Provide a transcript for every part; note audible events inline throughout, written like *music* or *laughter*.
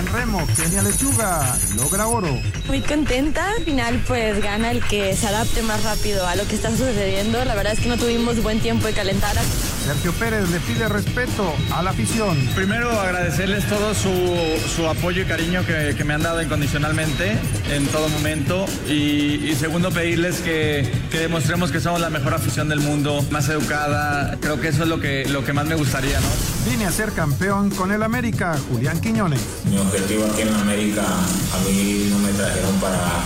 En remo, Kenia Lechuga logra oro. Muy contenta. Al final, pues gana el que se adapte más rápido a lo que está sucediendo. La verdad es que no tuvimos buen tiempo de calentar. Sergio Pérez le pide respeto a la afición. Primero, agradecerles todo su, apoyo y cariño que, me han dado incondicionalmente en todo momento. Y, segundo, pedirles que, que, demostremos que somos la mejor afición del mundo, más educada. Creo que eso es lo que, lo que más me gustaría, ¿no? Vine a ser campeón con el América, Julián Quiñones. Mi objetivo aquí en América, a mí no me trajeron para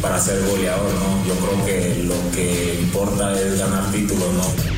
para ser goleador, ¿no? Yo creo que lo que importa es ganar títulos, ¿no?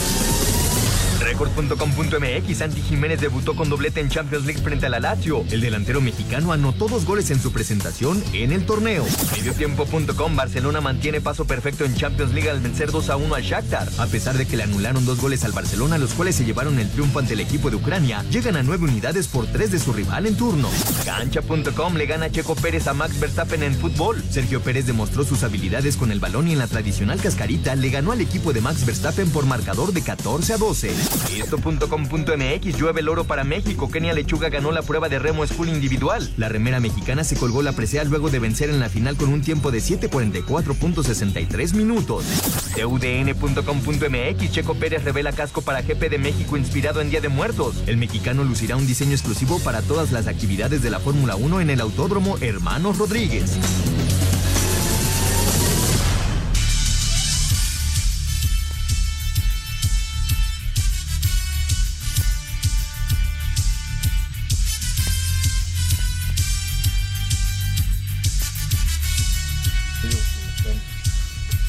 Record.com.mx, Santi Jiménez debutó con doblete en Champions League frente a la Lazio. El delantero mexicano anotó dos goles en su presentación en el torneo. Mediotiempo.com, Barcelona mantiene paso perfecto en Champions League al vencer 2 a 1 al Shakhtar. A pesar de que le anularon dos goles al Barcelona, los cuales se llevaron el triunfo ante el equipo de Ucrania, llegan a nueve unidades por tres de su rival en turno. Cancha.com le gana Checo Pérez a Max Verstappen en fútbol. Sergio Pérez demostró sus habilidades con el balón y en la tradicional cascarita le ganó al equipo de Max Verstappen por marcador de 14 a 12. Esto.com.mx llueve el oro para México. Kenia Lechuga ganó la prueba de remo school individual. La remera mexicana se colgó la presea luego de vencer en la final con un tiempo de 7.44.63 minutos. TUDN.com.mx Checo Pérez revela casco para GP de México inspirado en Día de Muertos. El mexicano lucirá un diseño exclusivo para todas las actividades de la Fórmula 1 en el Autódromo Hermanos Rodríguez.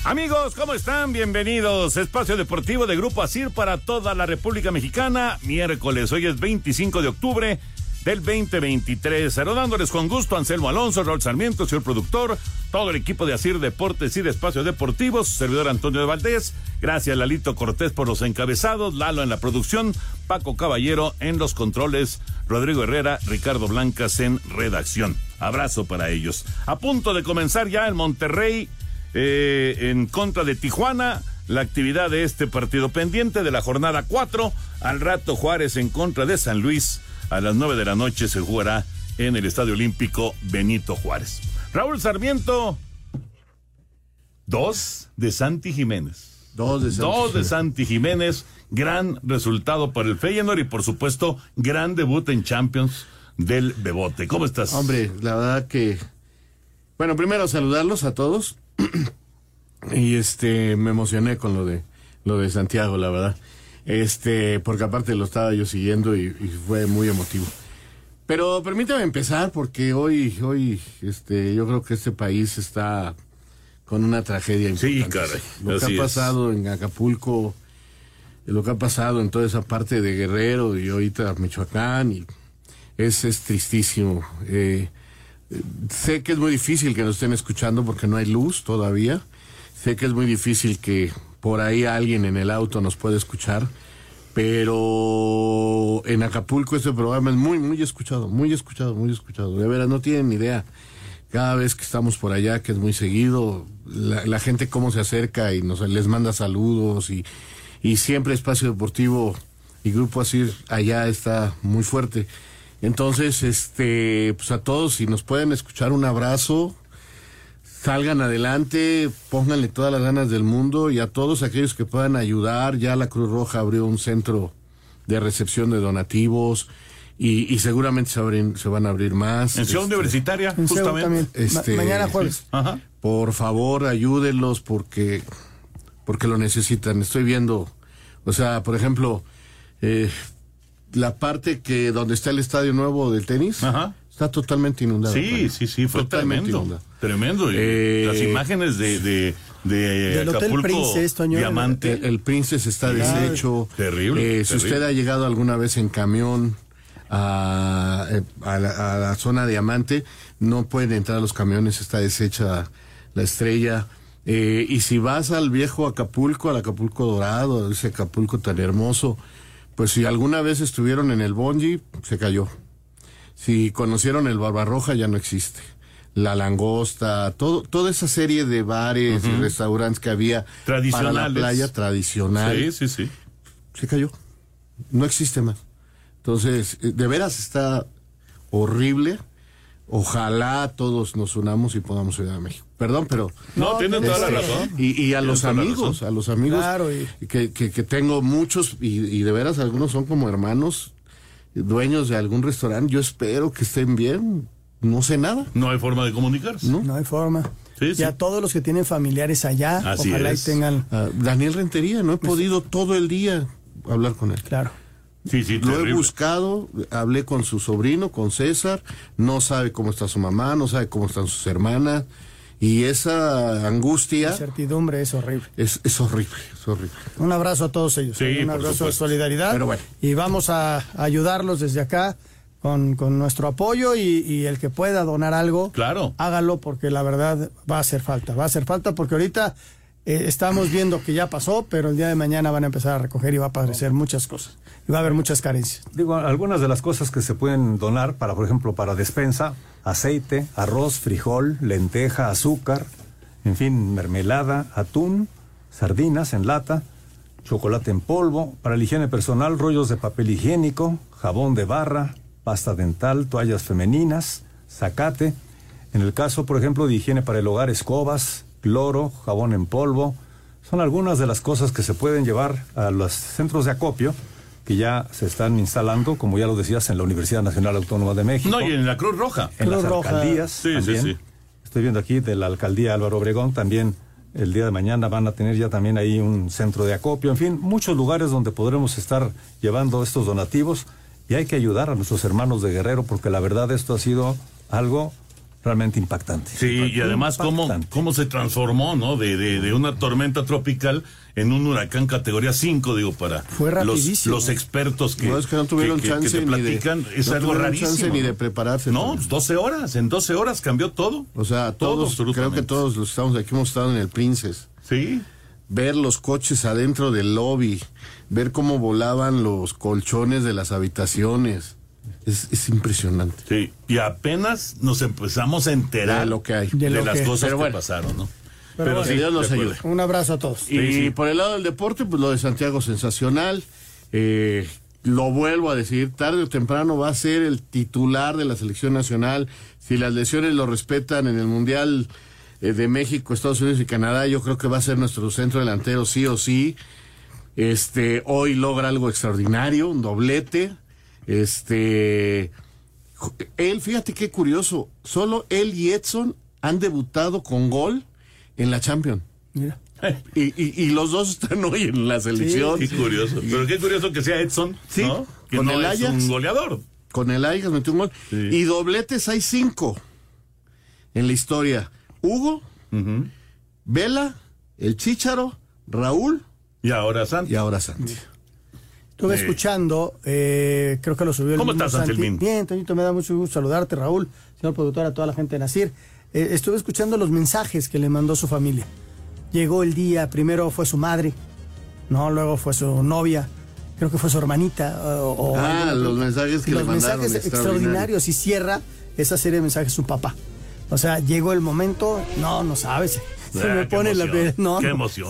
Amigos, ¿cómo están? Bienvenidos. Espacio Deportivo de Grupo Asir para toda la República Mexicana. Miércoles, hoy es 25 de octubre del 2023. Saludándoles con gusto Anselmo Alonso, Raúl Sarmiento, señor productor, todo el equipo de Asir Deportes y de Espacio Deportivos, servidor Antonio de Valdés. Gracias, Lalito Cortés, por los encabezados, Lalo en la producción, Paco Caballero en los controles, Rodrigo Herrera, Ricardo Blancas en redacción. Abrazo para ellos. A punto de comenzar ya el Monterrey eh, en contra de Tijuana. La actividad de este partido pendiente de la jornada 4. Al rato Juárez en contra de San Luis. A las 9 de la noche se jugará en el Estadio Olímpico Benito Juárez. Raúl Sarmiento. Dos de Santi Jiménez. Dos de Santi, Dos de Santi Jiménez. Gran resultado para el Feyenoord y por supuesto gran debut en Champions del Bebote. ¿Cómo estás? Hombre, la verdad que... Bueno, primero saludarlos a todos. *clears throat* y este me emocioné con lo de lo de Santiago, la verdad. Este, porque aparte lo estaba yo siguiendo y, fue muy emotivo. Pero permítame empezar porque hoy hoy este yo creo que este país está con una tragedia importante. Sí, caray. Lo que ha pasado en Acapulco, lo que ha pasado en toda esa parte de Guerrero y ahorita Michoacán y es, es tristísimo. Eh, sé que es muy difícil que nos estén escuchando porque no hay luz todavía. Sé que es muy difícil que por ahí alguien en el auto nos pueda escuchar. Pero en Acapulco este programa es muy, muy escuchado, muy escuchado, muy escuchado. De veras, no tienen ni idea. Cada vez que estamos por allá, que es muy seguido, la, gente cómo se acerca y nos les manda saludos y, y siempre Espacio Deportivo y Grupo Así allá está muy fuerte. Entonces, este, pues a todos, si nos pueden escuchar, un abrazo, salgan adelante, pónganle todas las ganas del mundo y a todos aquellos que puedan ayudar, ya la Cruz Roja abrió un centro de recepción de donativos y, seguramente se, se, van a abrir más. En Ciudad este, Universitaria, justamente. Este, mañana jueves. Por favor, ayúdenlos porque, porque lo necesitan. Estoy viendo, o sea, por ejemplo, eh, la parte que donde está el estadio nuevo del tenis está Está totalmente inundado. Sí, Toño. sí, sí, fue Totalmente tremendo. inundado. Tremendo. Eh, las imágenes de, de, de Del Hotel Princess, Toño. Diamante. El, el Princess está deshecho. Terrible, Eh, si usted ha llegado alguna vez en camión a, eh, a la, a la zona Diamante, no pueden entrar los camiones, está deshecha la estrella. Eh, y si vas al viejo Acapulco, al Acapulco Dorado, ese Acapulco tan hermoso, pues si alguna vez estuvieron en el Bonji, se cayó. Si conocieron el Barbarroja, ya no existe. La Langosta, todo, toda esa serie de bares y restaurantes que había para la playa tradicional, Sí, sí, sí. se cayó. No existe más. Entonces, eh, de veras está horrible. Ojalá todos nos unamos y podamos ayudar a México. Perdón, pero... No, tiene toda la Este, razón. Y, y a los amigos, a los amigos Claro, y- que, que, que tengo muchos y, y de veras algunos son como hermanos, dueños de algún restaurante. Yo espero que estén bien. No sé nada. No hay forma de comunicarse. No hay forma. Sí, Y sí. a todos los que tienen familiares allá, Así ojalá es. y tengan. Ah, Daniel Rentería, no he podido todo el día hablar con él. Claro. Sí, sí, Lo he buscado, hablé con su sobrino, con César, no sabe cómo está su mamá, no sabe cómo están sus hermanas, y esa angustia Incertidumbre es horrible. es, es horrible, es horrible. Un abrazo a todos ellos. Sí, un por abrazo de solidaridad. Pero bueno. Y vamos a ayudarlos desde acá con, con nuestro apoyo y, y el que pueda donar algo, Claro. hágalo porque la verdad va a hacer falta. Va a hacer falta porque ahorita eh, estamos viendo que ya pasó, pero el día de mañana van a empezar a recoger y va a aparecer muchas cosas. Y va a haber muchas carencias. Digo, algunas de las cosas que se pueden donar para, por ejemplo, para despensa, aceite, arroz, frijol, lenteja, azúcar, en fin, mermelada, atún, sardinas en lata, chocolate en polvo, para la higiene personal, rollos de papel higiénico, jabón de barra, pasta dental, toallas femeninas, zacate. En el caso, por ejemplo, de higiene para el hogar, escobas, cloro, jabón en polvo. Son algunas de las cosas que se pueden llevar a los centros de acopio que ya se están instalando, como ya lo decías, en la Universidad Nacional Autónoma de México. No, y en la Cruz Roja. en Cruz las Roja. alcaldías Sí, sí, también. sí. Estoy viendo aquí de la alcaldía Álvaro Obregón también el día de mañana van a tener ya también ahí un centro de acopio, en fin, muchos lugares donde podremos estar llevando estos donativos y hay que ayudar a nuestros hermanos de Guerrero porque la verdad esto ha sido algo realmente impactante. Sí, y además cómo, Impactante. cómo se transformó, ¿no? De, de, de una tormenta tropical en un huracán categoría 5, digo, para Fue los, los expertos que, no es que no tuvieron que- que- que chance te ni de- platican, es no algo tuvieron rarísimo. chance ni ¿no? de prepararse. No, pues 12 horas, en 12 horas cambió todo. O sea, Todo, todos, creo que todos los que estamos aquí hemos estado en el Princess. Sí, ver los coches adentro del lobby, ver cómo volaban los colchones de las habitaciones. Es, es impresionante. sí. Y apenas nos empezamos a enterar De lo que hay. de, las que- cosas que bueno. pasaron, ¿no? Pero bueno, Que Dios nos ayude. Un abrazo a todos. Y Sí, sí. por el lado del deporte, pues lo de Santiago sensacional. Eh, lo vuelvo a decir, tarde o temprano va a ser el titular de la selección nacional. Si las lesiones lo respetan en el Mundial eh, de México, Estados Unidos y Canadá, yo creo que va a ser nuestro centro delantero sí o sí. Este, hoy logra algo extraordinario, un doblete. Este, él, fíjate qué curioso, solo él y Edson han debutado con gol en la Champions. Mira. Y, y, y los dos están hoy en la selección. Qué curioso. Pero qué curioso que sea Edson, Sí, ¿no? Que con no el es Ajax. un goleador. Con el Ajax metió un gol. Sí. Y dobletes hay cinco en la historia. Hugo, Vela, el Chícharo, Raúl Y ahora Santi. y ahora Santi. Estuve escuchando, eh, creo que lo subió el ¿Cómo estás, Santi. Anselmín? Bien, Toñito, me da mucho gusto saludarte, Raúl, señor productor, a toda la gente de Nacir. Eh, estuve escuchando los mensajes que le mandó su familia. Llegó el día, primero fue su madre, no, luego fue su novia, creo que fue su hermanita. o- Ah, los mensajes que los le mandaron, mensajes extraordinario. extraordinarios y cierra esa serie de mensajes su papá. O sea, llegó el momento, no, no sabes. Se Ah, me pone la piel, no,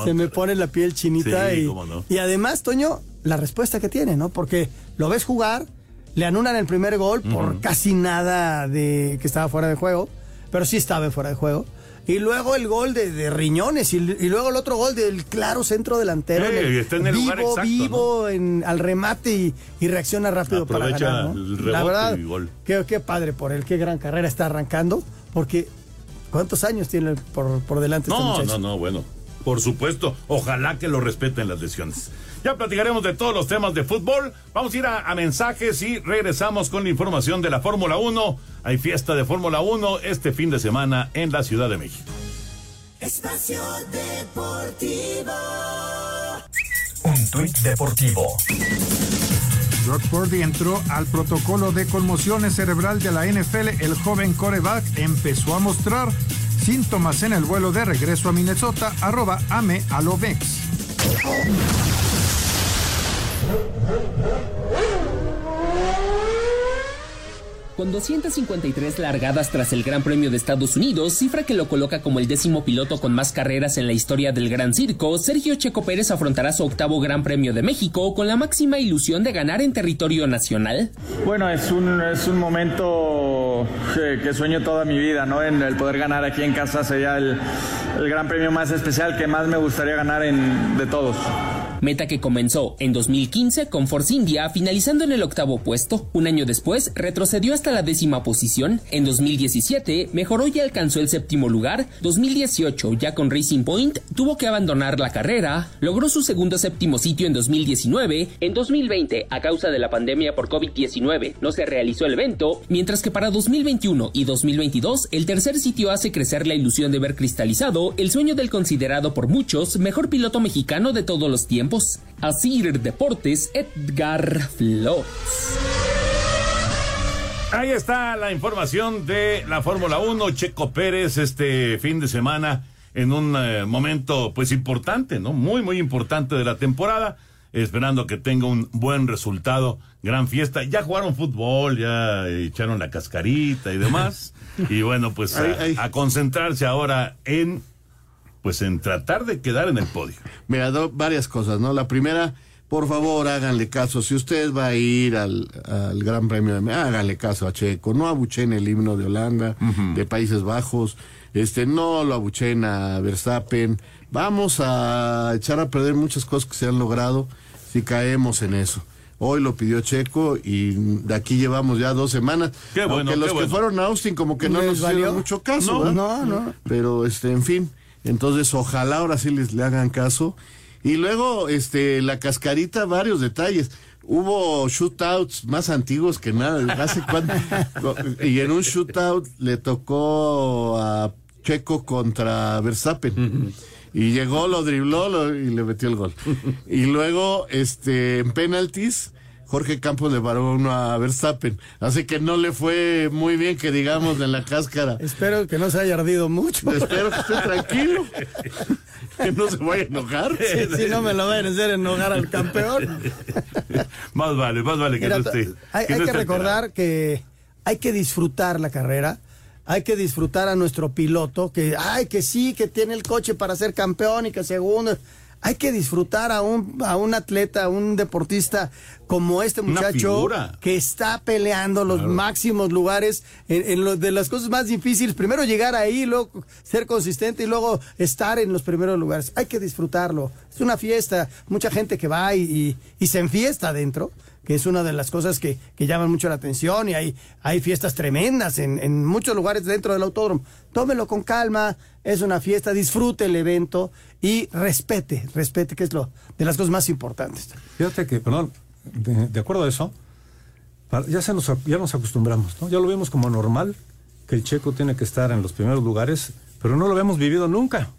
se me pone la piel chinita Sí, y, no. y además, Toño, la respuesta que tiene, ¿no? Porque lo ves jugar, le anulan el primer gol por casi nada de que estaba fuera de juego, pero sí estaba fuera de juego. Y luego el gol de, de Riñones y, y luego el otro gol del claro centro delantero. Sí, en el- está en el vivo, lugar exacto, vivo en, al remate y, y reacciona rápido para ganar. ¿no? el La verdad, y gol. Qué, qué padre por él, qué gran carrera está arrancando, porque ¿cuántos años tiene por, por delante este No, muchacho? no, no, bueno. Por supuesto, ojalá que lo respeten las lesiones. Ya platicaremos de todos los temas de fútbol. Vamos a ir a, a mensajes y regresamos con la información de la Fórmula 1. Hay fiesta de Fórmula 1 este fin de semana en la Ciudad de México. Espacio Deportivo. Un tuit deportivo. Brock Purdy entró al protocolo de conmociones cerebral de la NFL. El joven coreback empezó a mostrar síntomas en el vuelo de regreso a Minnesota. Arroba ame a Lovex. Con 253 largadas tras el Gran Premio de Estados Unidos, cifra que lo coloca como el décimo piloto con más carreras en la historia del Gran Circo, Sergio Checo Pérez afrontará su octavo Gran Premio de México con la máxima ilusión de ganar en territorio nacional. Bueno, es un, es un momento que, que sueño toda mi vida, ¿no? En el poder ganar aquí en casa sería el, el gran premio más especial que más me gustaría ganar en, de todos. Meta que comenzó en 2015 con Force India, finalizando en el octavo puesto. Un año después, retrocedió hasta la décima posición. En 2017, mejoró y alcanzó el séptimo lugar. 2018, ya con Racing Point, tuvo que abandonar la carrera. Logró su segundo séptimo sitio en 2019. En 2020, a causa de la pandemia por COVID-19, no se realizó el evento. Mientras que para 2021 y 2022, el tercer sitio hace crecer la ilusión de ver cristalizado el sueño del considerado por muchos mejor piloto mexicano de todos los tiempos. Asir Deportes, Edgar Flores. Ahí está la información de la Fórmula 1. Checo Pérez este fin de semana en un eh, momento pues importante, ¿no? Muy, muy importante de la temporada. Esperando que tenga un buen resultado. Gran fiesta. Ya jugaron fútbol, ya echaron la cascarita y demás. *laughs* y bueno, pues a, a concentrarse ahora en pues en tratar de quedar en el podio. Mira, do- varias cosas, ¿no? La primera, por favor, háganle caso. Si usted va a ir al, al Gran Premio de Me- háganle caso a Checo. No abuchen el himno de Holanda, de Países Bajos. Este, no lo abuchen a Verstappen. Vamos a echar a perder muchas cosas que se han logrado si caemos en eso. Hoy lo pidió Checo y de aquí llevamos ya dos semanas. Qué bueno, Aunque los qué que bueno. fueron a Austin como que no ¿Les nos valió? hicieron mucho caso. No, ¿verdad? no, no. Pero este, en fin, entonces ojalá ahora sí les le hagan caso. Y luego, este, la cascarita, varios detalles. Hubo shootouts más antiguos que nada. Hace cuánto- *laughs* y en un shootout le tocó a Checo contra Verstappen. Y llegó, lo dribló lo- y le metió el gol. *laughs* Y luego, este, en penaltis, Jorge Campos le paró uno a Verstappen. Así que no le fue muy bien que digamos en la cáscara. Espero que no se haya ardido mucho. Espero que esté tranquilo. que no se vaya a enojar. Sí, si no me lo vayan a hacer enojar al campeón. Más vale, más vale que Mira, no esté. hay, que hay no que esté recordar que hay que disfrutar la carrera. Hay que disfrutar a nuestro piloto, que, ay, que sí, que tiene el coche para ser campeón y que segundo. Hay que disfrutar a un, a un atleta, a un deportista como este muchacho que está peleando los máximos lugares en, en lo- de las cosas más difíciles. Primero llegar ahí, luego ser consistente y luego estar en los primeros lugares. Hay que disfrutarlo. Es una fiesta. Mucha gente que va y, y- y se enfiesta adentro, que es una de las cosas que, que llaman mucho la atención y hay, hay fiestas tremendas en, en muchos lugares dentro del autódromo. Tómelo con calma, es una fiesta, disfrute el evento y respete, respete, que es lo de las cosas más importantes. Fíjate que, perdón, de, acuerdo a eso, ya, se nos, ya nos acostumbramos, ¿no? Ya lo vemos como normal que el checo tiene que estar en los primeros lugares, pero no lo habíamos vivido nunca.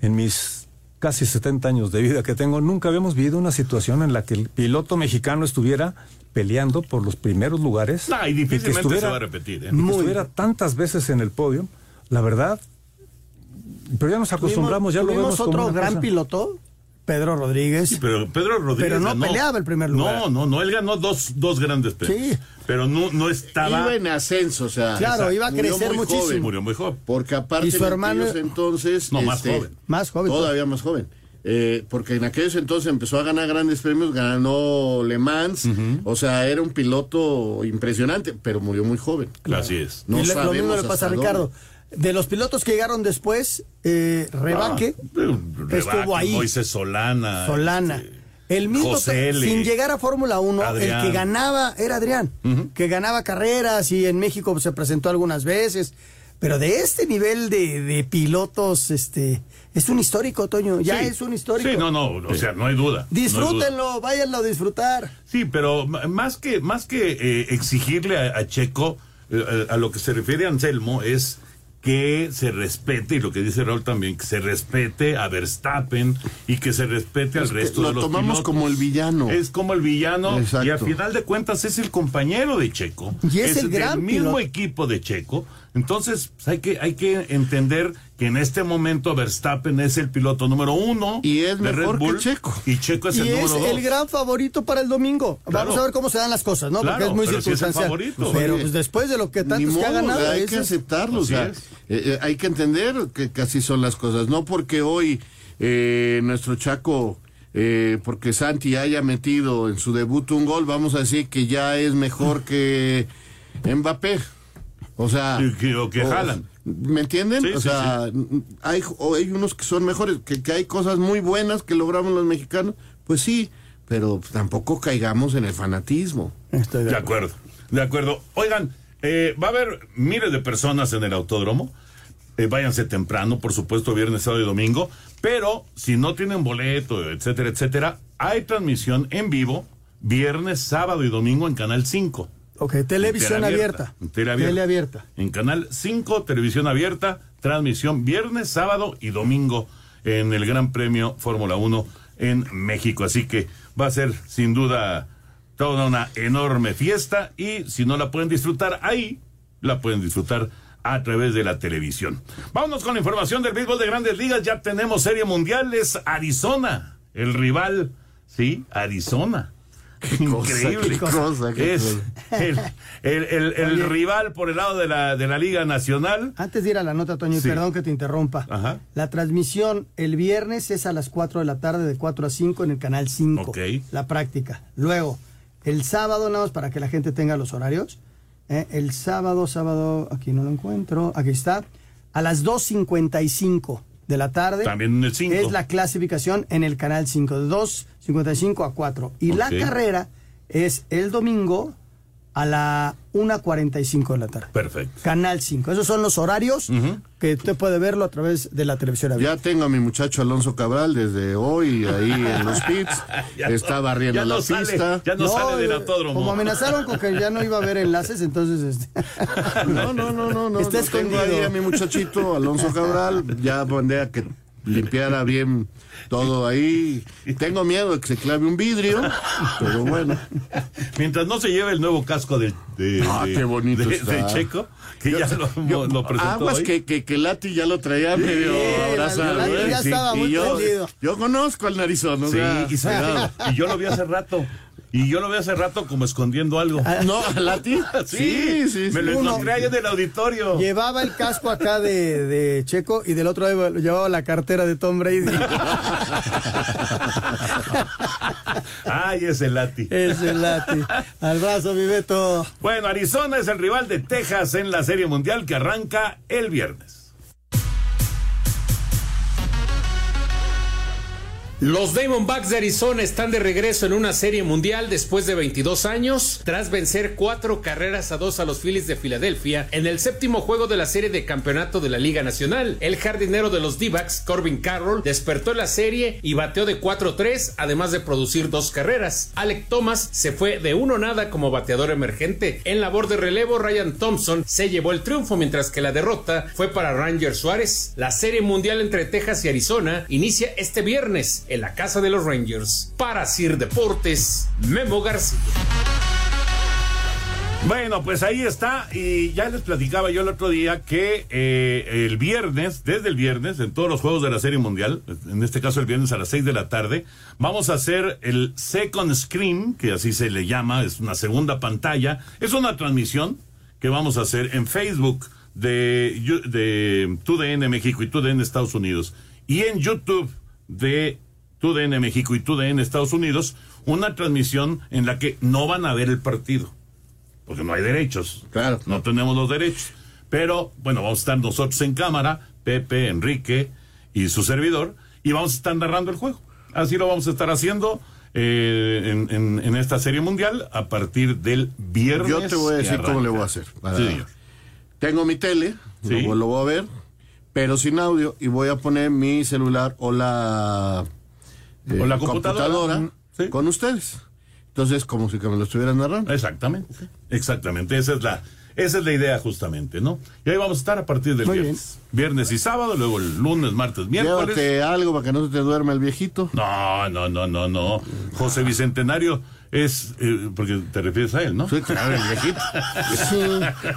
En mis casi 70 años de vida que tengo, nunca habíamos vivido una situación en la que el piloto mexicano estuviera peleando por los primeros lugares. No, y que difícilmente estuviera- se va a repetir, ¿eh? y que estuviera tantas veces en el podio, la verdad, pero ya nos acostumbramos, ya lo vemos como otro una gran cosa. piloto, Pedro Rodríguez. Sí, pero Pedro Rodríguez Pero no ganó. peleaba el primer lugar. No, no, no, él ganó dos, dos grandes premios. Sí. Pero no, no estaba. Iba en ascenso, o sea. Claro, iba a murió crecer muy muchísimo. joven, Murió muy joven. Porque aparte Y su en hermano- aquellos entonces. No, más este, joven. Más joven. Todavía más joven. Eh, porque en aquellos entonces empezó a ganar grandes premios, ganó Le Mans, o sea, era un piloto impresionante, pero murió muy joven. Así es. No y le- lo mismo sabemos le pasa a Ricardo. De los pilotos que llegaron después, eh, Rebaque Ah, Rebaque, estuvo ahí. Moisés Solana. Solana. este, El mismo, José L. sin llegar a Fórmula 1, Adrián. el que ganaba era Adrián, que ganaba carreras y en México se presentó algunas veces. Pero de este nivel de, de pilotos, este, es un histórico, Toño. Ya Sí. es un histórico. Sí, no, no, o sea, no hay duda. no hay duda. Disfrútenlo, váyanlo a disfrutar. Sí, pero más que, más que eh, exigirle a, a Checo, eh, a lo que se refiere a Anselmo, es que se respete, y lo que dice Raúl también, que se respete a Verstappen y que se respete al Es resto lo de los tomamos pilotos. como el villano. Es como el villano Exacto. y a final de cuentas es el compañero de Checo. Y es el del gran mismo piloto. equipo de Checo. Entonces pues, hay que hay que entender que en este momento Verstappen es el piloto número uno Y es de mejor Red que Checo. y Checo es y el es número dos. el gran favorito para el domingo. Claro. Vamos a ver cómo se dan las cosas, ¿no? Claro, Porque es muy pero sí es el circunstancial. pero pues después de lo que tantos que ha ganado, hay que aceptarlo, o Así sea, eh, eh, hay que entender que casi son las cosas, no porque hoy eh, nuestro Chaco, eh, porque Santi haya metido en su debut un gol, vamos a decir que ya es mejor que Mbappé, o sea, que- o que Haaland. ¿me entienden? Sí, o sí, sea, hay o hay unos que son mejores, que, que hay cosas muy buenas que logramos los mexicanos, pues sí, pero tampoco caigamos en el fanatismo. Estoy de De acuerdo. acuerdo, de acuerdo. Oigan, eh, va a haber miles de personas en el autódromo. Eh, váyanse temprano, por supuesto, viernes, sábado y domingo. Pero si no tienen boleto, etcétera, etcétera, hay transmisión en vivo viernes, sábado y domingo en Canal 5. Ok, televisión Tele abierta. En Tele abierta. Tele abierta. En Canal 5, televisión abierta, transmisión viernes, sábado y domingo en el Gran Premio Fórmula 1 en México. Así que va a ser sin duda toda una enorme fiesta y si no la pueden disfrutar ahí, la pueden disfrutar a través de la televisión. Vámonos con la información del béisbol de grandes ligas. Ya tenemos serie mundial, es Arizona, el rival, sí, Arizona. Increíble. qué cosa, qué es el, el- el- el rival por el lado de la, de la Liga Nacional. Antes de ir a la nota, Toño, y Sí. perdón que te interrumpa. Ajá. La transmisión el viernes es a las 4 de la tarde, de 4 a 5 en el canal 5. Ok. La práctica. Luego, el sábado, nada más para que la gente tenga los horarios. ¿eh? El sábado, sábado, aquí no lo encuentro. Aquí está. A las 2.55 de la tarde. También en el 5. Es la clasificación en el canal 5, de 2.55 a 4. Y la Ok. carrera es el domingo a la 1.45 de la tarde. Perfecto. Canal 5. Esos son los horarios que usted puede verlo a través de la televisión abierta. Ya tengo a mi muchacho Alonso Cabral desde hoy ahí en los pits. *laughs* Está no- barriendo no la sale, pista. ya no, sale del eh, autódromo. Como amenazaron con que ya no iba a haber enlaces, entonces este, *laughs* No, no, no, no, no. *laughs* Está no tengo ahí a mi muchachito Alonso Cabral. Ya mandé a que limpiara bien todo ahí. Tengo miedo de que se clave un vidrio, pero bueno. Mientras no se lleve el nuevo casco de, de, Ah, de- qué bonito de- está. de Checo, que ya lo, lo presentó Aguas hoy. que, que, que Lati ya lo traía medio abrazado. Lati ¿eh? ya estaba muy yo, prendido. yo conozco al narizón, o Sí, y, y yo lo vi hace rato. Y yo lo vi hace rato como escondiendo algo. No, a Lati. *laughs* Sí, Sí, sí, Me sí. lo encontré ahí en el auditorio. llevaba el casco acá de, de Checo y del otro lado llevaba la cartera de Tom Brady. *laughs* Ay, ese Lati. es el Lati. Al brazo, mi Beto. Bueno, Arizona es el rival de Texas en la Serie Mundial que arranca el viernes. Los Diamondbacks de Arizona están de regreso en una serie mundial después de 22 años, tras vencer cuatro carreras a dos a los Phillies de Filadelfia en el séptimo juego de la serie de campeonato de la Liga Nacional. El jardinero de los D-backs, Corbin Carroll, despertó la serie y bateó de 4-3, además de producir dos carreras. Alec Thomas se fue de uno nada como bateador emergente. En labor de relevo, Ryan Thompson se llevó el triunfo, mientras que la derrota fue para Ranger Suárez. La serie mundial entre Texas y Arizona inicia este viernes en la casa de los Rangers. Para Sir Deportes, Memo García. Bueno, pues ahí está. Y ya les platicaba yo el otro día que eh, el viernes, desde el viernes, en todos los juegos de la Serie Mundial, en este caso el viernes a las 6 de la tarde, vamos a hacer el Second Screen, que así se le llama, es una segunda pantalla. Es una transmisión que vamos a hacer en Facebook de, de TUDN México y TUDN Estados Unidos. Y en YouTube de TUDN México y TUDN Estados Unidos, una transmisión en la que no van a ver el partido porque no hay derechos. Claro. No tenemos los derechos. Pero, bueno, vamos a estar nosotros en cámara, Pepe, Enrique y su servidor, y vamos a estar narrando el juego. Así lo vamos a estar haciendo eh, en, en- en esta serie mundial a partir del viernes. Yo te voy a decir cómo le voy a hacer. Sí, señor. tengo mi tele, Sí. lo, lo voy a ver, pero sin audio y voy a poner mi celular o la, eh, O la computadora. Mm, con ustedes. Entonces, como si que me lo estuvieran narrando. Exactamente. Exactamente. Esa es la, esa es la idea justamente, ¿no? Y ahí vamos a estar a partir del Muy viernes. Viernes y sábado, luego el lunes, martes, miércoles. Llévate algo para que no se te duerma el viejito. No, no, no, no, no. José Bicentenario es, eh, porque te refieres a él, ¿no? Sí, claro, el viejito.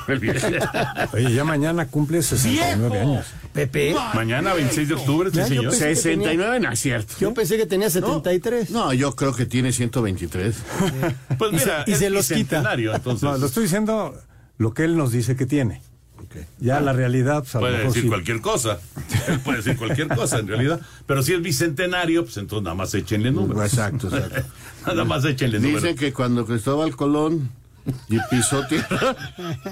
*laughs* el viejito. Oye, ya mañana cumple 69 años. Pepe. Mañana, 26 de octubre, sí, señor. pensé que 69 no es cierto. Yo pensé que tenía 73. No, yo creo que tiene 123. Pues Y se- mira, y es se los quita. entonces. No, lo estoy diciendo lo que él nos dice que tiene. Ya la realidad, pues, a lo Puede decir sí. cualquier cosa. *laughs* Él puede decir cualquier cosa, en realidad. Pero si es bicentenario, pues entonces nada más échenle números. Exacto, exacto. *laughs* nada más échenle números. Dicen que cuando Cristóbal Colón y pisó tierra,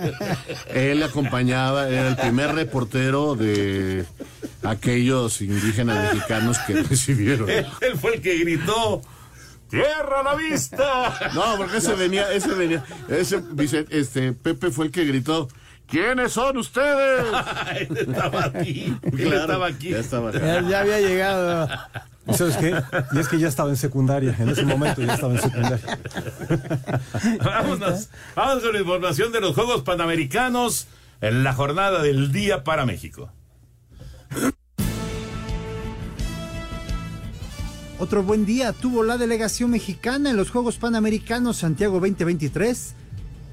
*laughs* él acompañaba, era el primer reportero de aquellos indígenas mexicanos que recibieron. Él, él fue el que gritó. ¡Tierra a la vista! No, porque ese venía, ese venía, ese este Pepe fue el que gritó. ¿Quiénes son ustedes? *laughs* Él estaba aquí. *laughs* Él Claro, estaba aquí. ya estaba. Ya, ya había llegado. ¿Y sabes qué? Y es que ya estaba en secundaria. En ese momento ya estaba en secundaria. *laughs* Vámonos. Vamos con la información de los Juegos Panamericanos en la jornada del día para México. Otro buen día tuvo la delegación mexicana en los Juegos Panamericanos Santiago 2023,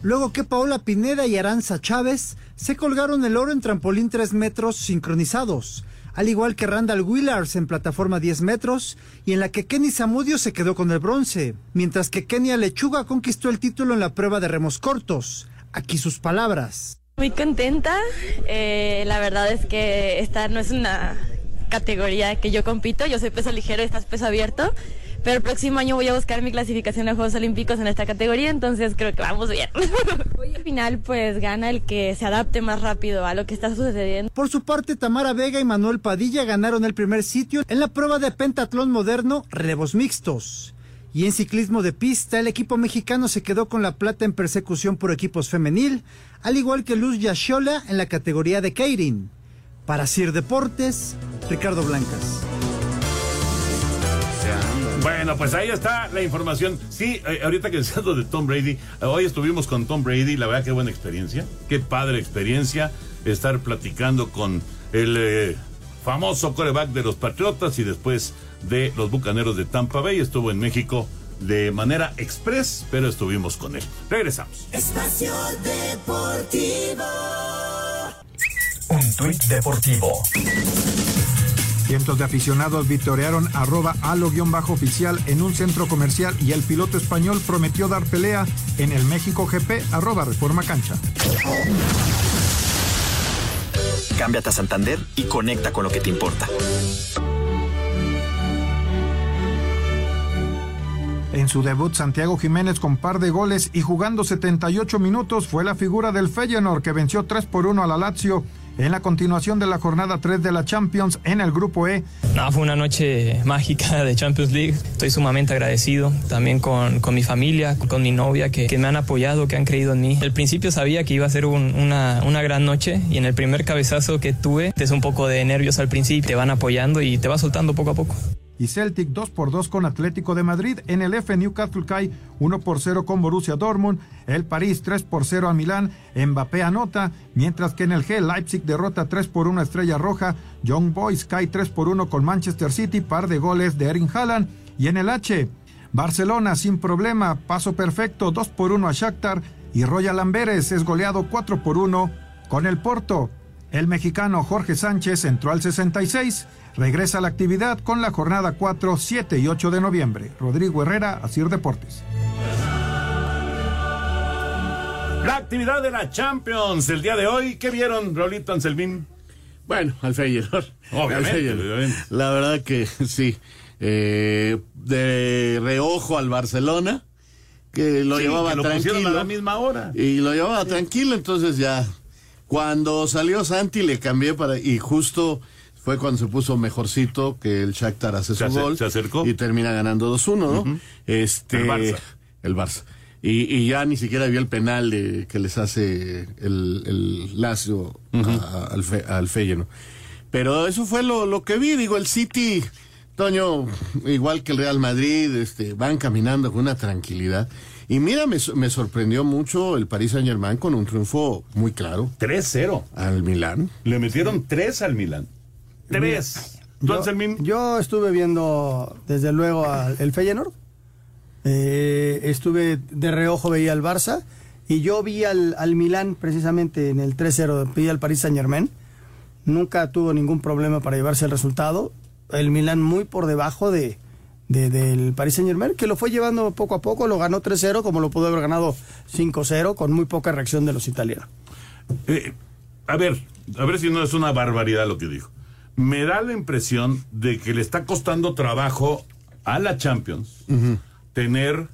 luego que Paola Pineda y Aranza Chávez se colgaron el oro en trampolín 3 metros sincronizados, al igual que Randall Willars en plataforma 10 metros y en la que Kenny Zamudio se quedó con el bronce, mientras que Kenia Lechuga conquistó el título en la prueba de remos cortos. Aquí sus palabras. Muy contenta. Eh, la verdad es que esta no es una categoría que yo compito. Yo soy peso ligero y estás peso abierto. Pero el próximo año voy a buscar mi clasificación a Juegos Olímpicos en esta categoría, entonces creo que vamos bien. *laughs* Al final, pues gana el que se adapte más rápido a lo que está sucediendo. Por su parte, Tamara Vega y Manuel Padilla ganaron el primer sitio en la prueba de pentatlón moderno relevos mixtos. Y en ciclismo de pista, el equipo mexicano se quedó con la plata en persecución por equipos femenil, al igual que Luz Yashiola en la categoría de Keirin. Para Sir Deportes, Ricardo Blancas. Bueno, pues ahí está la información. Sí, eh, ahorita que decías lo de Tom Brady, eh, hoy estuvimos con Tom Brady, la verdad qué buena experiencia, qué padre experiencia estar platicando con el eh, famoso coreback de los Patriotas y después de los Bucaneros de Tampa Bay. Estuvo en México de manera express, pero estuvimos con él. Regresamos. Espacio Deportivo. Un tuit deportivo. Cientos de aficionados vitorearon arroba alo-oficial en un centro comercial y el piloto español prometió dar pelea en el México GP arroba Reforma Cancha. Cámbiate a Santander y conecta con lo que te importa. En su debut, Santiago Jiménez con par de goles y jugando 78 minutos fue la figura del Feyenoord que venció 3 por 1 a la Lazio en la continuación de la jornada 3 de la Champions en el grupo E. No, fue una noche *laughs* mágica de Champions League. Estoy sumamente agradecido también con, con mi familia, con mi novia, que, que me han apoyado, que han creído en mí. Al principio sabía que iba a ser un- una, una gran noche y en el primer cabezazo que tuve, es un poco de nervios al principio, te van apoyando y te va soltando poco a poco. Y Celtic 2 por 2 con Atlético de Madrid. En el F Newcastle cae 1 por 0 con Borussia Dortmund. El París 3 por 0 a Milán. Mbappé anota. Mientras que en el G Leipzig derrota 3 por 1 a Estrella Roja. Young Boys cae 3 por 1 con Manchester City. Par de goles de Erin Haaland. Y en el H Barcelona sin problema. Paso perfecto 2 por 1 a Shakhtar. Y Royal Amberes es goleado 4 por 1 con el Porto. El mexicano Jorge Sánchez entró al 66. Regresa a la actividad con la jornada 4, 7 y 8 de noviembre. Rodrigo Herrera, Asir Deportes. La actividad de la Champions el día de hoy, ¿qué vieron, Raulito Anselmín? Bueno, al Feyenoord. Obviamente, Al Feyenoord. obviamente. La verdad que sí. Eh, de reojo al Barcelona, que lo Sí, llevaba que lo pusieron tranquilo. a la misma hora. Y lo llevaba tranquilo, entonces ya. Cuando salió Santi le cambié para. Y justo fue cuando se puso mejorcito que el Shakhtar hace Se su gol. se acercó. Y termina ganando 2-1, ¿no? Este. El Barça. El Barça. Y, y ya ni siquiera vio el penal de, que les hace el, el Lazio a- al, Fe- al Feyenoord. Pero eso fue lo, lo que vi. Digo, el City, Toño, igual que el Real Madrid, este, van caminando con una tranquilidad. Y mira, me, me sorprendió mucho el Paris Saint Germain con un triunfo muy claro. 3-0. Al Milán. Le metieron 3 al Milán. 3. Yo, yo estuve viendo, desde luego, al el Feyenoord. Eh, estuve de reojo, veía al Barça. Y yo vi al, al Milán, precisamente, en el 3-0, vi al Paris Saint-Germain. Nunca tuvo ningún problema para llevarse el resultado. El Milán muy por debajo de, de- del Paris Saint-Germain, que lo fue llevando poco a poco. Lo ganó 3-0, como lo pudo haber ganado 5-0, con muy poca reacción de los italianos. Eh, a ver, a ver si no es una barbaridad lo que dijo. Me da la impresión de que le está costando trabajo a la Champions tener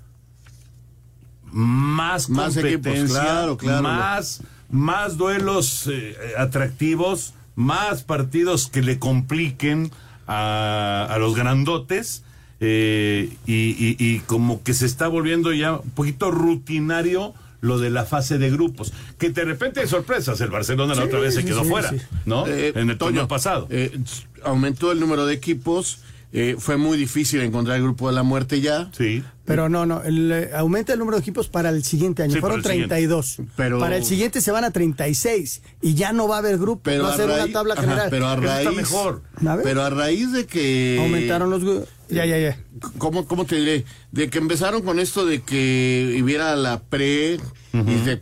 más Más equipos, competencia, claro, claro. más, más duelos eh, atractivos, más partidos que le compliquen a, a los grandotes. eh, y, y- y como que se está volviendo ya un poquito rutinario lo de la fase de grupos. Que de repente hay sorpresas. El Barcelona la otra vez se quedó sí, fuera, sí. ¿no? Eh, en el torneo Toño, pasado. eh, aumentó el número de equipos. eh, fue muy difícil encontrar el grupo de la muerte ya. Sí. Pero no, no, el, eh, aumenta el número de equipos para el siguiente año. Sí, Fueron para el siguiente. 32. Pero- Para el siguiente se van a 36 y ya no va a haber grupo. Pero va a ser raíz- una tabla ajá, general. pero a Eso está raíz, mejor. Pero a raíz de que Aumentaron los Ya, ya, ya. ¿Cómo, ¿Cómo te diré? De que empezaron con esto de que hubiera la pre y de eh,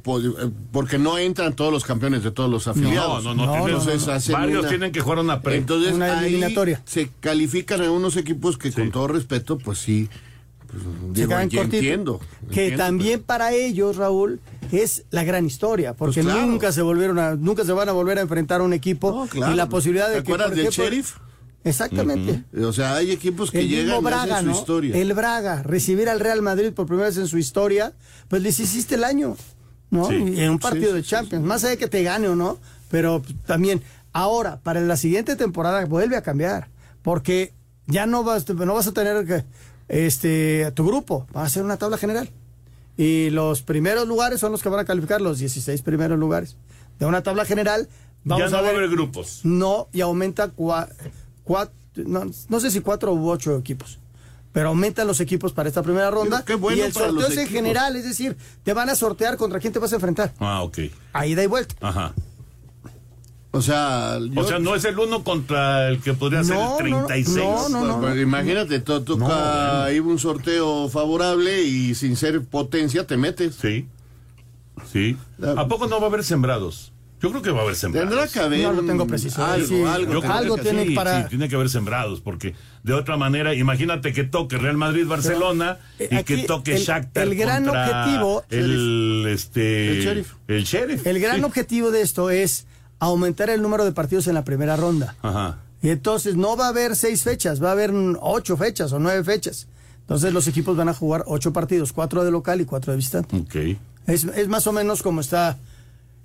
porque no entran todos los campeones de todos los afiliados. no, no, no, tienen- Entonces hacen varios una- tienen que jugar una pre. Entonces Una ahí eliminatoria. se califican a unos equipos que con todo respeto, pues sí, pues, digo, entiendo. Que entiendo, también para ellos, Raúl, es la gran historia, porque Pues claro. nunca se volvieron a, nunca se van a volver a enfrentar a un equipo claro. y la posibilidad de ¿Te que acuerdas del ejemplo, Sheriff? Exactamente. O sea, hay equipos que el llegan y Braga, hacen su ¿no? historia. El Braga, recibir al Real Madrid por primera vez en su historia, pues les hiciste el año, ¿no? Sí. Y en un partido sí, de sí, Champions, más allá de que te gane o no, pero también ahora, para la siguiente temporada vuelve a cambiar, porque ya no vas, no vas a tener que, este, a tu grupo, va a ser una tabla general. Y los primeros lugares son los que van a calificar, los 16 primeros lugares. De una tabla general, vamos ya no a va a haber grupos. no, y aumenta cua- cua- no, no sé si cuatro u ocho equipos. Pero aumentan los equipos para esta primera ronda. Qué bueno y el sorteo es en general, es decir, te van a sortear contra quién te vas a enfrentar. Ah, ok. Ahí da y vuelta. Ajá. O sea, O sea, no es el uno contra el que podría ser No, el no, no, 36. no, no, no. Pues imagínate, to- toca ahí un sorteo favorable y sin ser potencia te metes. Sí. Sí. ¿A poco no va a haber sembrados? Yo creo que va a haber sembrados. Tendrá que haber No lo tengo preciso. algo, Sí, algo. Yo creo algo que sí, para- sí, tiene que haber sembrados, porque de otra manera, imagínate que toque Real Madrid-Barcelona eh, y aquí que toque el- Shakhtar el gran contra objetivo- el, este, El Sheriff. El Sheriff. El gran Sí. objetivo de esto es aumentar el número de partidos en la primera ronda. Ajá. Y entonces no va a haber seis fechas, va a haber ocho fechas o nueve fechas. Entonces los equipos van a jugar ocho partidos, cuatro de local y cuatro de visitante. Ok. Es, es más o menos como está.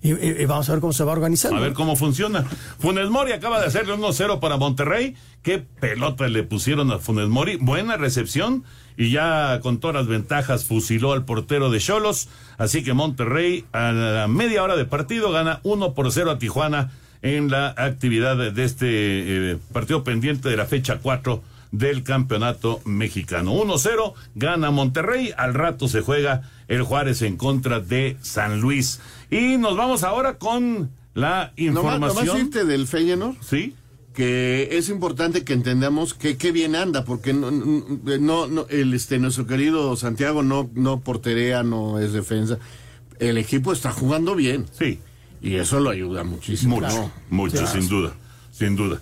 Y, vamos a ver cómo se va organizando. A ver cómo funciona. Funes Mori acaba de hacerle 1-0 para Monterrey. Qué pelota le pusieron a Funes Mori. Buena recepción. Y ya con todas las ventajas fusiló al portero de Cholos. Así que Monterrey a la media hora de partido gana 1 por 0 a Tijuana en la actividad de este eh, partido pendiente de la fecha 4 del campeonato mexicano. 1-0 gana Monterrey. Al rato se juega el Juárez en contra de San Luis. Y nos vamos ahora con la información. nomás irte del Feyenoord. Sí. Que es importante que entendamos que qué bien anda, porque no, no, no, el, este, nuestro querido Santiago no, no porterea, no es defensa. El equipo está jugando bien. Sí. Y eso lo ayuda muchísimo. Mucho, ¿no? mucho, Claro. sin duda, sin duda.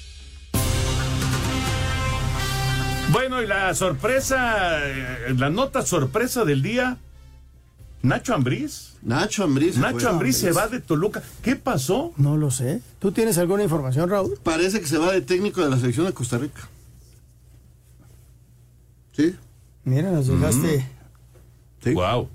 Bueno, y la sorpresa, eh, la nota sorpresa del día, Nacho Ambriz. Nacho Ambriz. Nacho. Ambriz se va de Toluca. ¿Qué pasó? No lo sé. ¿Tú tienes alguna información, Raúl? Parece que se va de técnico de la selección de Costa Rica. ¿Sí? Mira, nos dejaste. Wow.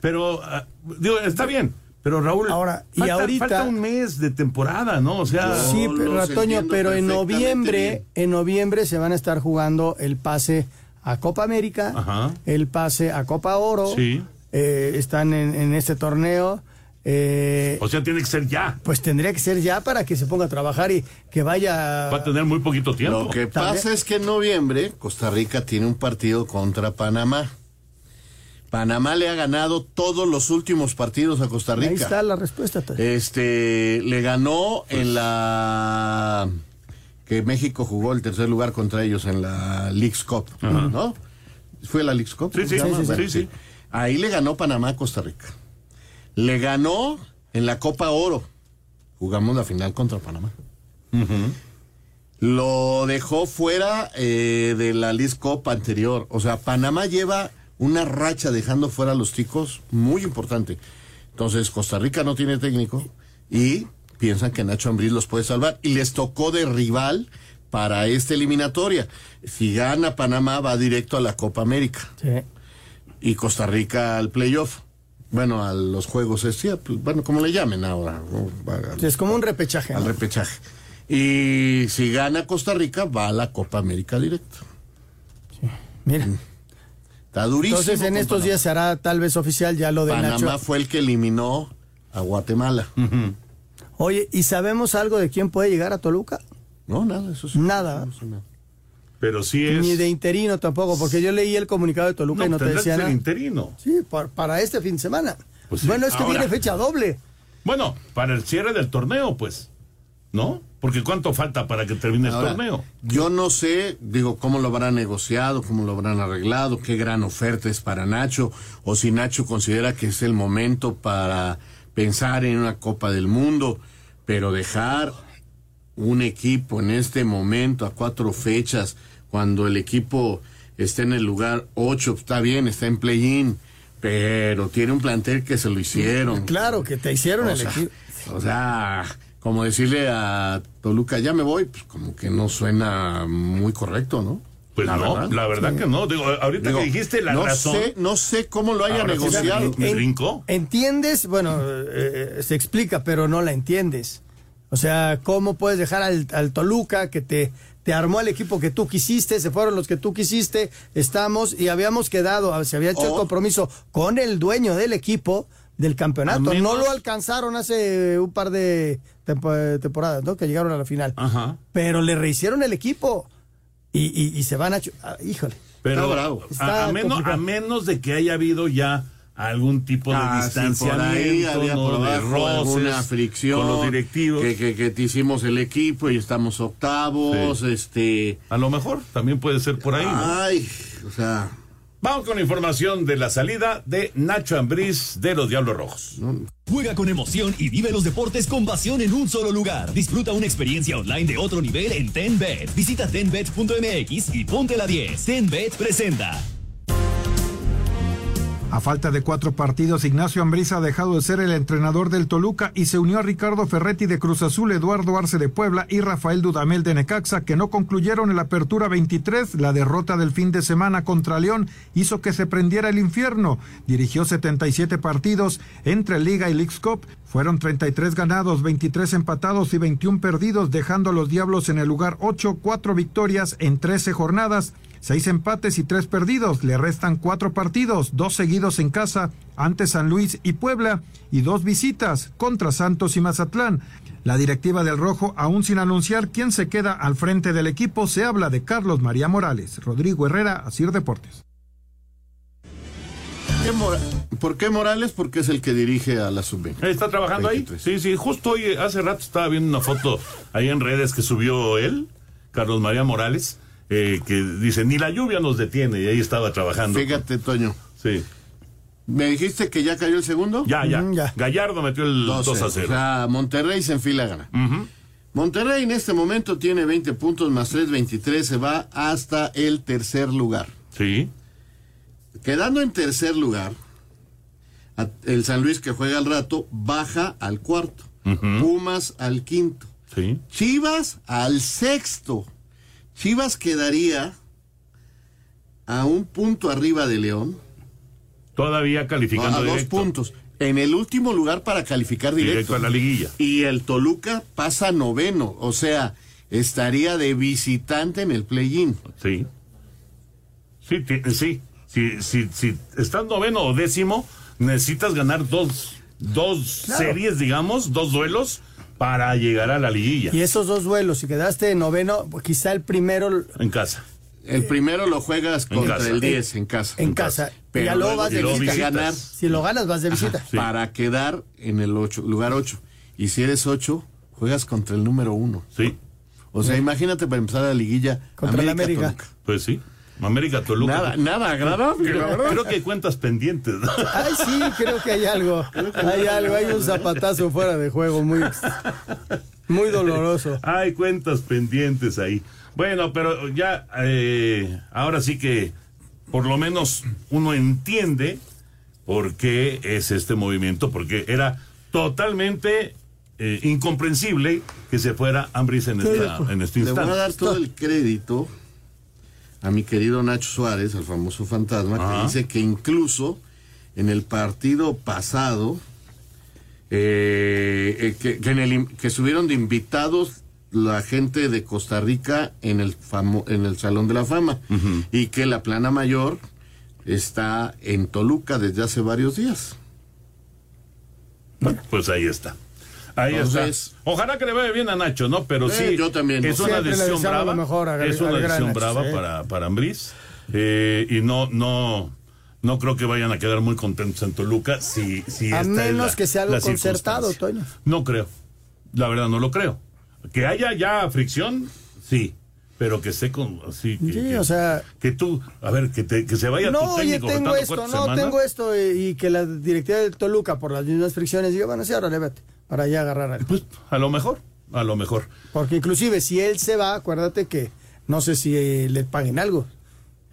Pero, ah, digo, está bien. Pero Raúl, Ahora, y ahorita- falta un mes de temporada, ¿no? O sea, Sí, pero, pero en noviembre, bien. en noviembre se van a estar jugando el pase a Copa América, Ajá. el pase a Copa Oro. Sí. Eh, están en, en este torneo. Eh, o sea, tiene que ser ya. pues tendría que ser ya para que se ponga a trabajar y que vaya. Va a tener muy poquito tiempo. Lo que También- pasa es que en noviembre Costa Rica tiene un partido contra Panamá. Panamá le ha ganado todos los últimos partidos a Costa Rica. Ahí está la respuesta. Este le ganó en la que México jugó el tercer lugar contra ellos en la Leagues Cup, ¿no? ¿Fue la Leagues Cup? Sí, sí, sí, Bueno, sí, sí. Ahí le ganó Panamá a Costa Rica. Le ganó en la Copa Oro. Jugamos la final contra Panamá. Lo dejó fuera eh, de la Leagues Cup anterior. O sea, Panamá lleva una racha dejando fuera a los ticos muy importante. Entonces, Costa Rica no tiene técnico y piensan que Nacho Ambriz los puede salvar. Y les tocó de rival para esta eliminatoria. Si gana Panamá, va directo a la Copa América. Sí. Y Costa Rica al playoff. Bueno, a los juegos, es, sí, pues, bueno, como le llamen ahora. Es como un repechaje. al ¿no? repechaje. Y si gana Costa Rica, va a la Copa América directo. Mira. Está durísimo. Entonces en estos Panamá. días se hará tal vez oficial ya lo de Panamá Nacho. fue el que eliminó a Guatemala. Oye, ¿y sabemos algo de quién puede llegar a Toluca? No, nada, eso sí. Nada. Eso no. Pero sí es. Ni de interino tampoco, porque yo leí el comunicado de Toluca y no te decía nada. interino. Sí, par- para este fin de semana. Pues sí. bueno, es que Ahora- viene fecha doble. Bueno, para el cierre del torneo, pues. ¿No? Porque ¿cuánto falta para que termine el torneo? Yo no sé, digo, cómo lo habrán negociado, cómo lo habrán arreglado, qué gran oferta es para Nacho, o si Nacho considera que es el momento para pensar en una Copa del Mundo, pero dejar un equipo en este momento a cuatro fechas, cuando el equipo está en el lugar ocho, está bien, está en play-in, pero tiene un plantel que se lo hicieron. Claro, que te hicieron O el sea, equipo. O sea, como decirle a Toluca, ya me voy, pues como que no suena muy correcto, ¿no? Pues La no, verdad. la verdad que no. Digo, ahorita Digo, que dijiste la no razón. Sé, no sé cómo lo haya Ahora sí negociado. me En- brincó. ¿Entiendes? Bueno, eh, se explica, pero no la entiendes. O sea, ¿cómo puedes dejar al, al Toluca que te, te armó el equipo que tú quisiste, se fueron los que tú quisiste, estamos y habíamos quedado, se había hecho el O- compromiso con el dueño del equipo del campeonato. Menos- No lo alcanzaron hace un par de tempo- temporadas, ¿no? Que llegaron a la final. Ajá. Pero le rehicieron el equipo y, y- y se van a... ah, híjole. Pero Está bravo. A, Está a menos, complicado. a menos de que haya habido ya algún tipo de Ah, sí, por ahí distanciamiento, había ¿no? por de abajo roces alguna fricción. con los directivos. Que, que, que te hicimos el equipo y estamos octavos, Sí. este... A lo mejor también puede ser por ahí. ¿no? Ay, o sea... Vamos con información de la salida de Nacho Ambriz de los Diablos Rojos. Juega con emoción y vive los deportes con pasión en un solo lugar. Disfruta una experiencia online de otro nivel en TenBet. Visita tenbet.mx y ponte la 10. TenBet presenta. A falta de cuatro partidos, Ignacio Ambriz ha dejado de ser el entrenador del Toluca y se unió a Ricardo Ferretti de Cruz Azul, Eduardo Arce de Puebla y Rafael Dudamel de Necaxa, que no concluyeron en la apertura 23. La derrota del fin de semana contra León hizo que se prendiera el infierno. Dirigió 77 partidos entre Liga y Leagues Cup. Fueron 33 ganados, 23 empatados y 21 perdidos, dejando a los Diablos en el lugar 8, cuatro victorias en 13 jornadas. Seis empates y tres perdidos. Le restan cuatro partidos, dos seguidos en casa ante San Luis y Puebla y dos visitas contra Santos y Mazatlán. La directiva del Rojo, aún sin anunciar quién se queda al frente del equipo, se habla de Carlos María Morales. Rodrigo Herrera, Asir Deportes. ¿qué Mora- ¿Por qué Morales? Porque es el que dirige a la sub-20. ¿Está trabajando ahí? Sí, sí. Justo hoy, hace rato estaba viendo una foto ahí en redes que subió él, Carlos María Morales, eh, que dice, ni la lluvia nos detiene, y ahí estaba trabajando. Fíjate, Toño. Sí. ¿Me dijiste que ya cayó el segundo? Ya, ya. Mm, ya. Gallardo metió el 2 12. a 0. O sea, Monterrey se enfila a ganar. Monterrey en este momento tiene 20 puntos más 3, 23, se va hasta el tercer lugar. Sí. Quedando en tercer lugar, El San Luis que juega al rato baja al cuarto. Pumas al quinto. Chivas al sexto. Chivas quedaría a un punto arriba de León. Todavía calificando a dos directo. puntos. En el último lugar para calificar directo. Directo a la liguilla. Y el Toluca pasa noveno. O sea, estaría de visitante en el play-in. Sí. Sí, ti- sí. Si, si, si estás noveno o décimo, necesitas ganar dos, dos Claro. series, digamos, dos duelos para llegar a la liguilla. Y esos dos duelos, si quedaste noveno, pues quizá el primero En casa. El primero lo juegas En contra casa. el 10 en casa. en casa. Pero y ya luego vas de tienes que visita. ganar. Si lo ganas, vas de visita. Para quedar en el ocho, lugar 8. Y si eres 8, juegas contra el número 1. Sí. O sea, imagínate para empezar la liguilla. Contra la América. Toluca. Pues sí. América Toluca. Nada, nada agradable, Creo, que hay cuentas pendientes. ¿no? Ay, sí, creo que hay algo. Hay algo, hay un zapatazo fuera de juego muy, muy doloroso. Hay cuentas pendientes ahí. Bueno, pero ya, eh, ahora sí que por lo menos uno entiende por qué es este movimiento, porque era totalmente eh, incomprensible que se fuera Ambris en, esta, en este Le voy instante. a dar todo el crédito a mi querido Nacho Suárez, el famoso fantasma, Ajá. que dice que incluso en el partido pasado, eh, eh, que, que en el que estuvieron de invitados la gente de Costa Rica en el, famo- en el Salón de la Fama y que la plana mayor está en Toluca desde hace varios días. Bueno, pues ahí está. Ahí Entonces- está. Ojalá que le vaya bien a Nacho, ¿no? Pero Eh, sí. yo también. Es una decisión brava. lo mejor a- es una decisión Nacho, brava para, para Ambriz. Eh, y no, no, no creo que vayan a quedar muy contentos en Toluca si, si A esta es menos la- que sea algo concertado. Toño. No creo. La verdad, no lo creo. Que haya ya fricción, sí. Pero que esté con. Así, que, Sí, que- o sea- Que tú. A ver, que, te- que se vaya No, tu oye, técnico tengo faltando esto, no, semanas. tengo esto, y, y que la directiva de Toluca, por las mismas fricciones, diga, bueno, sí, órale, vete, para allá agarrar algo. Pues a lo mejor. A lo mejor. Porque inclusive si él se va, acuérdate que no sé si eh, le paguen algo.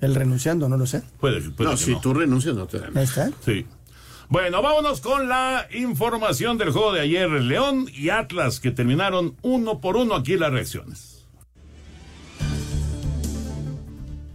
Él renunciando, no lo sé. Puede, puede no, que si no. tú renuncias no te dan. Ahí está. Sí. Bueno, vámonos con la información del juego de ayer. León y Atlas que terminaron uno por uno aquí las reacciones.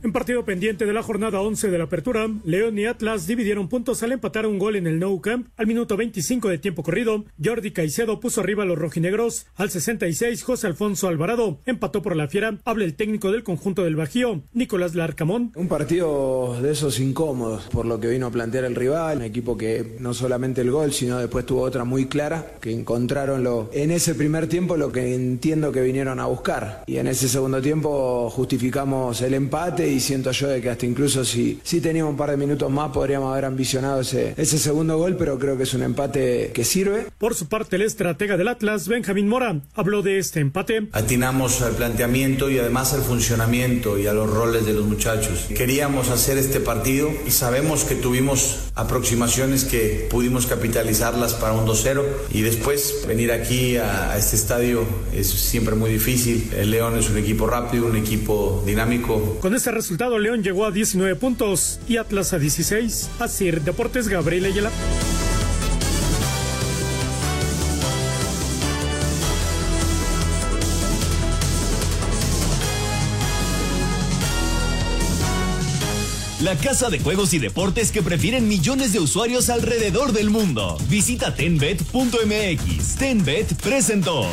En partido pendiente de la jornada 11 de la apertura, León y Atlas dividieron puntos al empatar un gol en el Nou Camp al minuto 25 de tiempo corrido. Jordi Caicedo puso arriba a los rojinegros. Al 66, José Alfonso Alvarado empató por la fiera. Habla el técnico del conjunto del Bajío, Nicolás Larcamón. Un partido de esos incómodos, por lo que vino a plantear el rival, un equipo que no solamente el gol, sino después tuvo otra muy clara, que encontraron lo, en ese primer tiempo lo que entiendo que vinieron a buscar. Y en ese segundo tiempo justificamos el empate y siento yo de que hasta incluso si, si teníamos un par de minutos más podríamos haber ambicionado ese, ese segundo gol, pero creo que es un empate que sirve. Por su parte, el estratega del Atlas, Benjamín Mora, habló de este empate. Atinamos al planteamiento y además al funcionamiento y a los roles de los muchachos. Queríamos hacer este partido y sabemos que tuvimos aproximaciones que pudimos capitalizarlas para un 2-0 y después venir aquí a, a este estadio es siempre muy difícil. El León es un equipo rápido, un equipo dinámico. Con ese resultado, León llegó a 19 puntos y Atlas a 16. Así, Deportes Gabriel Ayala. La casa de juegos y deportes que prefieren millones de usuarios alrededor del mundo. Visita tenbet.mx. Tenbet presentó.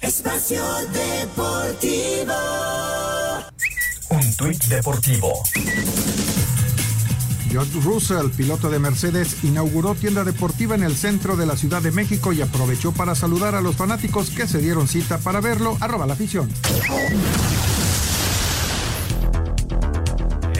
Espacio Deportivo. Tuit deportivo. George Russell, piloto de Mercedes, inauguró tienda deportiva en el centro de la Ciudad de México y aprovechó para saludar a los fanáticos que se dieron cita para verlo. Arroba la afición.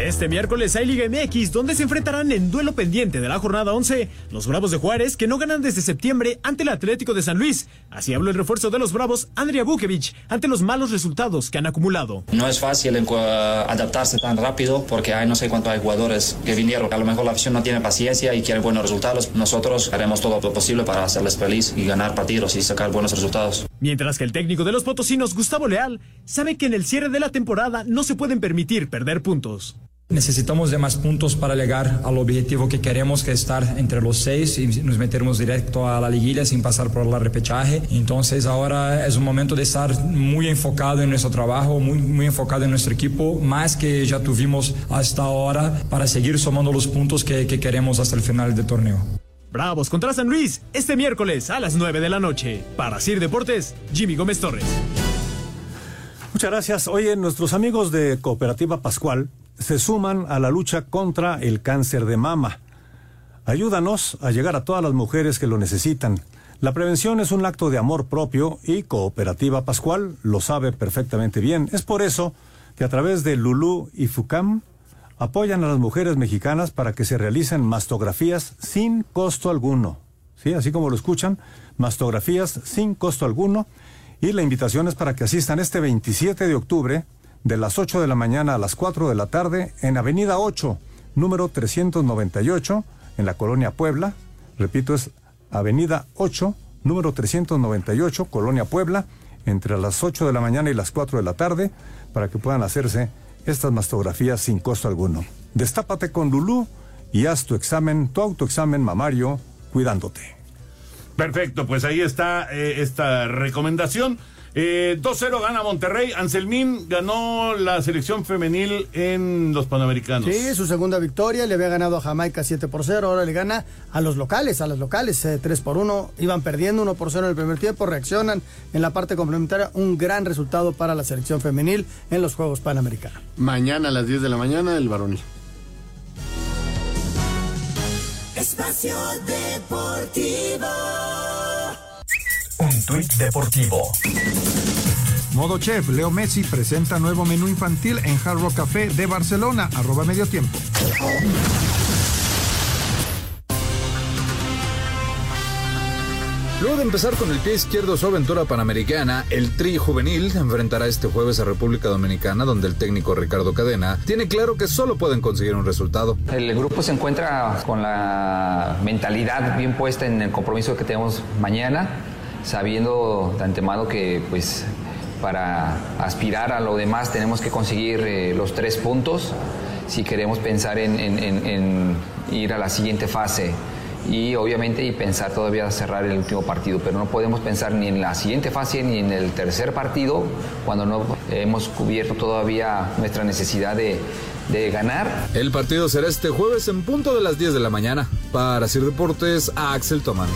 Este miércoles hay Liga MX, donde se enfrentarán en duelo pendiente de la jornada 11 los Bravos de Juárez, que no ganan desde septiembre ante el Atlético de San Luis. Así habló el refuerzo de los Bravos, Andrea Bukevich, ante los malos resultados que han acumulado. No es fácil adaptarse tan rápido porque hay no sé cuántos hay jugadores que vinieron. A lo mejor la afición no tiene paciencia y quiere buenos resultados. Nosotros haremos todo lo posible para hacerles feliz y ganar partidos y sacar buenos resultados. Mientras que el técnico de los potosinos, Gustavo Leal, sabe que en el cierre de la temporada no se pueden permitir perder puntos. Necesitamos de más puntos para llegar al objetivo que queremos, que es estar entre los seis y nos meteremos directo a la liguilla sin pasar por la repechaje. Entonces ahora es un momento de estar muy enfocado en nuestro trabajo, muy, muy enfocado en nuestro equipo, más que ya tuvimos hasta ahora para seguir sumando los puntos que, que queremos hasta el final del torneo. Bravos contra San Luis, este miércoles a las 9 de la noche. Para Sir Deportes, Jimmy Gómez Torres. Muchas gracias. Oye, nuestros amigos de Cooperativa Pascual se suman a la lucha contra el cáncer de mama. Ayúdanos a llegar a todas las mujeres que lo necesitan. La prevención es un acto de amor propio y Cooperativa Pascual lo sabe perfectamente bien. Es por eso que a través de Lulú y FUCAM apoyan a las mujeres mexicanas para que se realicen mastografías sin costo alguno. ¿Sí? Así como lo escuchan, mastografías sin costo alguno. Y la invitación es para que asistan este 27 de octubre de las 8 de la mañana a las 4 de la tarde en Avenida 8, número 398, en la colonia Puebla. Repito, es Avenida 8, número 398, colonia Puebla, entre las 8 de la mañana y las 4 de la tarde, para que puedan hacerse estas mastografías sin costo alguno. Destápate con Lulú y haz tu examen, tu autoexamen mamario, cuidándote. Perfecto, pues ahí está eh, esta recomendación. Eh, 2-0 gana Monterrey. Anselmín ganó la selección femenil en los Panamericanos. Sí, su segunda victoria. Le había ganado a Jamaica 7 por 0. Ahora le gana a los locales, a los locales eh, 3 por 1. Iban perdiendo 1 por 0 en el primer tiempo. Reaccionan en la parte complementaria. Un gran resultado para la selección femenil en los Juegos Panamericanos. Mañana a las 10 de la mañana, el varonil. Espacio Deportivo. Un tuit deportivo. Modo Chef, Leo Messi presenta nuevo menú infantil en Hard Rock Café de Barcelona, arroba medio tiempo. Luego de empezar con el pie izquierdo su aventura panamericana, el Tri Juvenil enfrentará este jueves a República Dominicana, donde el técnico Ricardo Cadena tiene claro que solo pueden conseguir un resultado. El grupo se encuentra con la mentalidad bien puesta en el compromiso que tenemos mañana, sabiendo de antemano que pues para aspirar a lo demás tenemos que conseguir eh, los tres puntos si queremos pensar en, ir a la siguiente fase y obviamente y pensar todavía cerrar el último partido, pero no podemos pensar ni en la siguiente fase ni en el tercer partido cuando no hemos cubierto todavía nuestra necesidad de, ganar. El partido será este jueves en punto de las 10 de la mañana. Para Sir Deportes, Axel Tomán.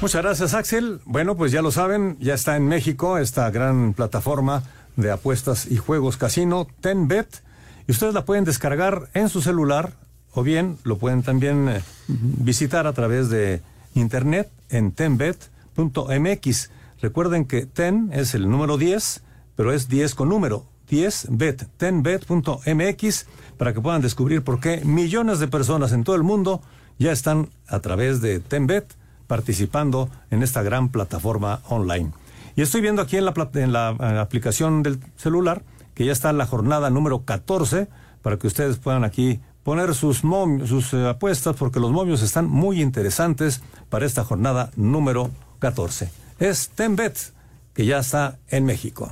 Muchas gracias, Axel. Bueno, pues ya lo saben, ya está en México esta gran plataforma de apuestas y juegos casino, TenBet, y ustedes la pueden descargar en su celular o bien lo pueden también eh, visitar a través de internet en tenbet.mx. Recuerden que ten es el número 10, pero es 10 con número. 10bet, tenbet.mx, para que puedan descubrir por qué millones de personas en todo el mundo ya están a través de Tenbet participando en esta gran plataforma online. Y estoy viendo aquí en la, aplicación del celular que ya está la jornada número 14 para que ustedes puedan aquí poner sus, mom- sus eh, apuestas porque los momios están muy interesantes para esta jornada número 14. Es Tenbet que ya está en México.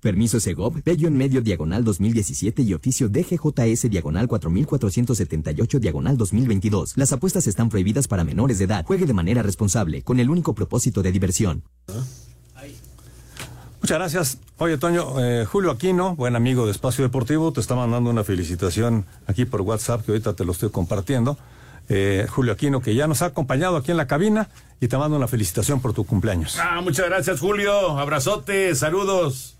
Permiso Segov, Bello en medio diagonal 2017 y oficio DGJS diagonal 4478 diagonal 2022. Las apuestas están prohibidas para menores de edad. Juegue de manera responsable, con el único propósito de diversión. Muchas gracias. Oye, Toño, eh, Julio Aquino, buen amigo de Espacio Deportivo, te está mandando una felicitación aquí por WhatsApp, que ahorita te lo estoy compartiendo. Eh, Julio Aquino, que ya nos ha acompañado aquí en la cabina y te mando una felicitación por tu cumpleaños. Ah, muchas gracias, Julio. Abrazote, saludos.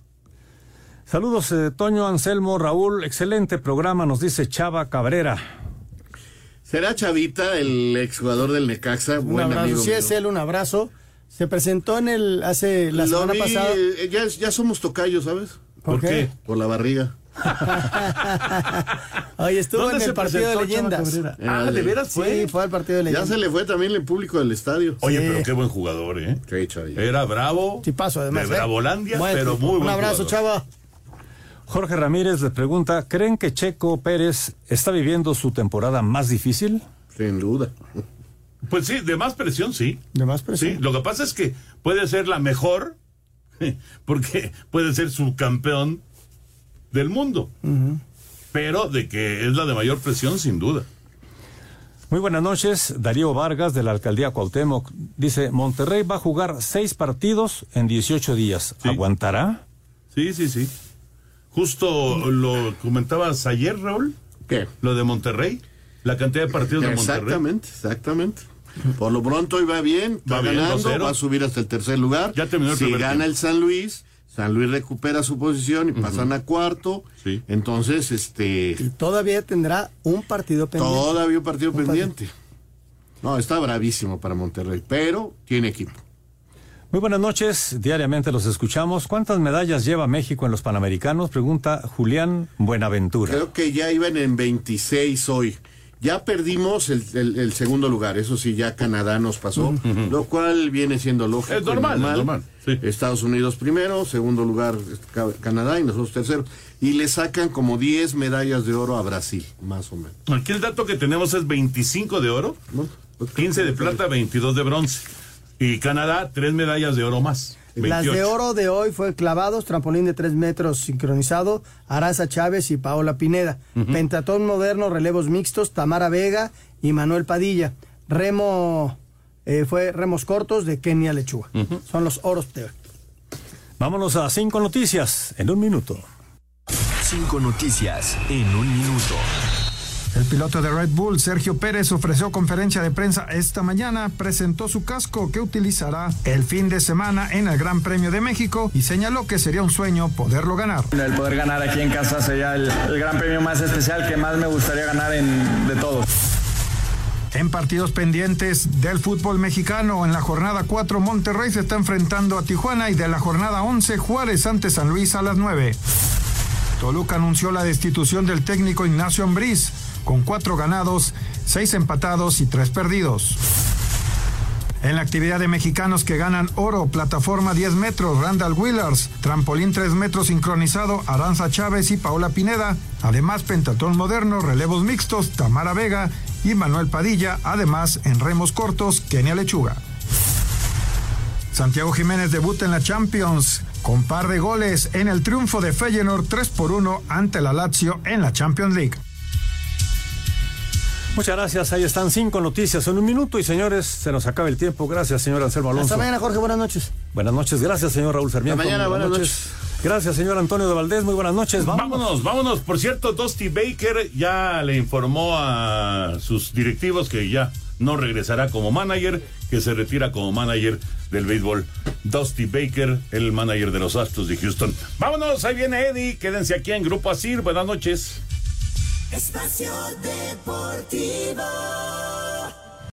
Saludos, eh, Toño, Anselmo, Raúl, excelente programa, nos dice Chava Cabrera. ¿Será Chavita, el exjugador del Necaxa? Un Buen abrazo. amigo Sí, mío. es él, un abrazo. Se presentó en el hace la Lo semana vi, pasada. eh, ya, ya somos tocayos, ¿sabes? ¿Por ¿Por qué? qué? Por la barriga. *laughs* Oye, estuvo ¿Dónde en el partido de leyendas. Cabrera? Ah, ¿de veras fue? Sí, fue al partido de Ya leyendas. se le fue también el público del estadio. Oye, pero qué buen jugador, ¿eh? Era bravo. Sí, paso, además. De ¿eh? Bravolandia, pero muy buen Un abrazo, jugador. chava. Jorge Ramírez le pregunta, ¿creen que Checo Pérez está viviendo su temporada más difícil? Sin duda. Pues sí, de más presión, sí. De más presión. Sí, lo que pasa es que puede ser la mejor, *laughs* porque puede ser subcampeón del mundo. pero de que es la de mayor presión, sin duda. Muy buenas noches, Darío Vargas de la alcaldía Cuauhtémoc. Dice, Monterrey va a jugar seis partidos en 18 días. ¿Aguantará? Sí, sí, sí. Justo lo comentabas ayer, Raúl. ¿Qué? Lo de Monterrey. La cantidad de partidos de Monterrey. Exactamente, exactamente. Por lo pronto hoy va bien, va, ganando, 2-0. va a subir hasta el tercer lugar. Ya terminó el si primer gana tiempo. el San Luis, San Luis recupera su posición y pasan a cuarto. Entonces, este, Todavía tendrá un partido pendiente. todavía un partido Un partido. pendiente. No, está bravísimo para Monterrey, pero tiene equipo. Muy buenas noches, diariamente los escuchamos. ¿Cuántas medallas lleva México en los Panamericanos? Pregunta Julián Buenaventura. Creo que ya iban en 26 hoy. Ya perdimos el, el- el segundo lugar, eso sí, ya Canadá nos pasó, lo cual viene siendo lógico. Es y normal, es normal, Estados Unidos primero, segundo lugar Ca- Canadá y nosotros tercero. Y le sacan como 10 medallas de oro a Brasil, más o menos. Aquí el dato que tenemos es 25 de oro, 15 de plata, 22 de bronce. Y Canadá, tres medallas de oro más. Las 28. de oro de hoy fue clavados, trampolín de 3 metros sincronizado, Araza Chávez y Paola Pineda. Pentatón moderno, relevos mixtos, Tamara Vega y Manuel Padilla. Remo eh, fue remos cortos de Kenia Lechuga. Son los oros de hoy. Vámonos a cinco noticias en un minuto. Cinco noticias en un minuto. El piloto de Red Bull, Sergio Pérez, ofreció conferencia de prensa esta mañana, presentó su casco que utilizará el fin de semana en el Gran Premio de México y señaló que sería un sueño poderlo ganar. El poder ganar aquí en casa sería el, el gran premio más especial que más me gustaría ganar en, de todos. En partidos pendientes del fútbol mexicano, en la jornada 4 Monterrey se está enfrentando a Tijuana y de la jornada 11 Juárez ante San Luis a las 9. Toluca anunció la destitución del técnico Ignacio Ambriz, con cuatro ganados, seis empatados y tres perdidos. En la actividad de mexicanos que ganan oro, plataforma 10 metros, Randall Willers, trampolín 3 metros sincronizado, Aranza Chávez y Paola Pineda, además pentatón moderno, relevos mixtos, Tamara Vega y Manuel Padilla, además en remos cortos, Kenia Lechuga. Santiago Jiménez debuta en la Champions con par de goles en el triunfo de Feyenoord 3 por 1 ante la Lazio en la Champions League. Muchas gracias, ahí están cinco noticias en un minuto y señores, se nos acaba el tiempo. Gracias, señor Anselmo Alonso. Hasta mañana, Jorge. Buenas noches. Buenas noches, gracias, señor Raúl Sarmiento. Hasta mañana, buenas Gracias, señor Antonio de Valdés. Muy buenas noches. Vamos. Vámonos, vámonos. Por cierto, Dusty Baker ya le informó a sus directivos que ya no regresará como manager, que se retira como manager del béisbol. Dusty Baker, el manager de los Astros de Houston. Vámonos, ahí viene Eddie. Quédense aquí en Grupo Asir. Buenas noches. Espacio Deportivo.